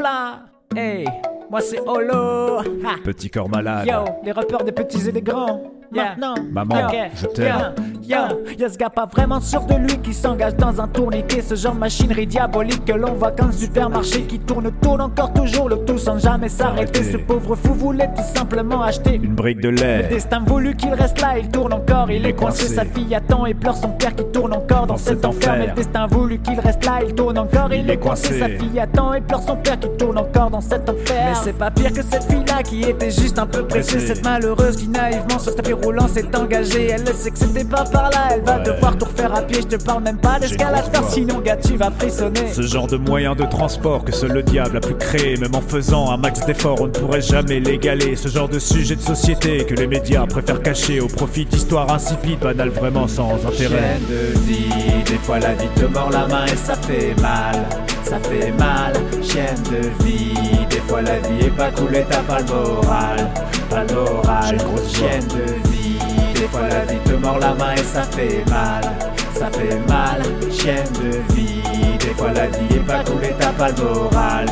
Fla. Hey, moi c'est Olo. Ha. Petit corps malade. Yo, les rappeurs des petits et des grands. Yeah. Maintenant, Maman, je t'aime. Yo, yo, ce gars pas vraiment sûr de lui qui s'engage dans un tourniquet. Ce genre de machinerie diabolique que l'on voit qu'un supermarché qui tourne, tourne encore toujours le tout sans jamais s'arrêter. Ce pauvre fou voulait tout simplement acheter Une brique de le lait. destin voulu qu'il reste là, il tourne encore, il, est coincé. Sa fille attend et pleure son père qui tourne encore dans, Dans cet enfer. Mais le destin voulu qu'il reste là, il tourne encore, il, Il est coincé. Sa fille attend et pleure son père qui tourne encore dans cet enfer. Mais c'est pas pire que cette fille-là qui était juste un peu pressée. Cette malheureuse qui naïvement sur ce tapis roulant s'est engagée. Elle sait que c'était pas par là, elle va Ouais. devoir tout refaire à pied. Je te parle même pas d'escalade, sinon, gars, tu vas frissonner. Ce genre de moyen de transport que seul le diable a pu créer, même en faisant un max d'efforts, on ne pourrait jamais l'égaler. Ce genre de sujet de société que les médias préfèrent cacher au profit d'histoires insipides, banales, vraiment sans intérêt. De vie, des fois la vie te mord la main et ça fait mal, ça fait mal. Chaîne de vie, des fois la vie est pas cool et t'as pas le moral, pas le moral. Grosse. Chaîne de vie, la main et ça fait mal, ça fait mal. Chaîne de vie, des fois la vie est pas cool et t'as pas le moral.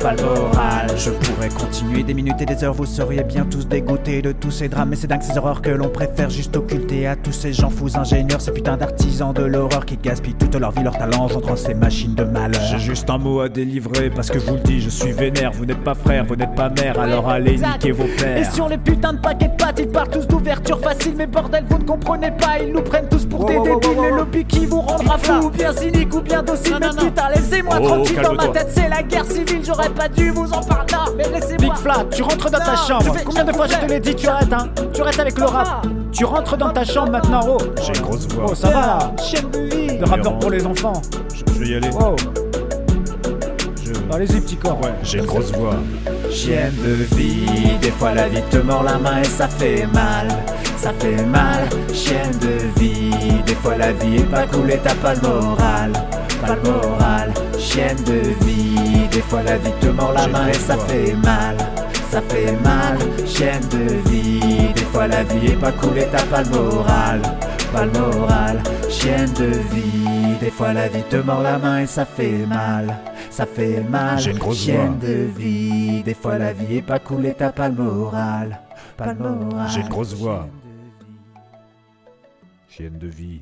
Pas le moral. Je pourrais continuer des minutes et des heures, vous seriez bien tous dégoûtés de tous ces drames. Mais c'est dingue ces horreurs que l'on préfère juste occulter à tous ces gens fous ingénieurs, ces putains d'artisans de l'horreur qui gaspillent toute leur vie, leur talent entre ces machines de malheur. J'ai juste un mot à délivrer parce que je vous le dis, je suis vénère. Vous n'êtes pas frère, vous n'êtes pas mère, alors allez exact. niquer vos Et pères. sur les putains de paquets de pâtes, ils parlent tous d'ouverture facile, mais bordel, vous ne comprenez pas, ils nous prennent tous pour des débiles. Le qui vous rendra fou, ou bien cynique, ou bien docile. Mais putain, laissez-moi Oh, tranquille dans ma tête, c'est la guerre civile, j'aurais pas dû vous en parler. Non, mais laissez-moi. Big Flat, tu rentres dans ta Non, chambre. vais- Combien de fois je te l'ai dit, tu arrêtes, hein Tu arrêtes avec le rap. Tu rentres dans ta chambre maintenant, oh. J'ai une grosse voix. Oh, ça va là. Chaîne de vie. Le rappeur pour les enfants. Je, je vais y aller. Oh, Je- allez-y, petit corps. Ouais, j'ai une grosse voix. Chienne de vie, des fois la vie te mord la main et ça fait mal, ça fait mal. Chienne de vie, des fois la vie est pas cool et t'as pas le moral, pas le moral. Chienne de vie, des fois la vie te mord la main et ça fait mal, ça fait mal. Chienne de vie, des fois la vie est pas cool et t'as pas le moral, pas le moral. Chienne de vie, des fois la vie te mord la main et ça fait mal, ça fait mal. J'ai une grosse Chienne voix. de vie, des fois la vie est pas cool et t'as pas le moral, pas le moral. J'ai une grosse voix. Chienne de vie.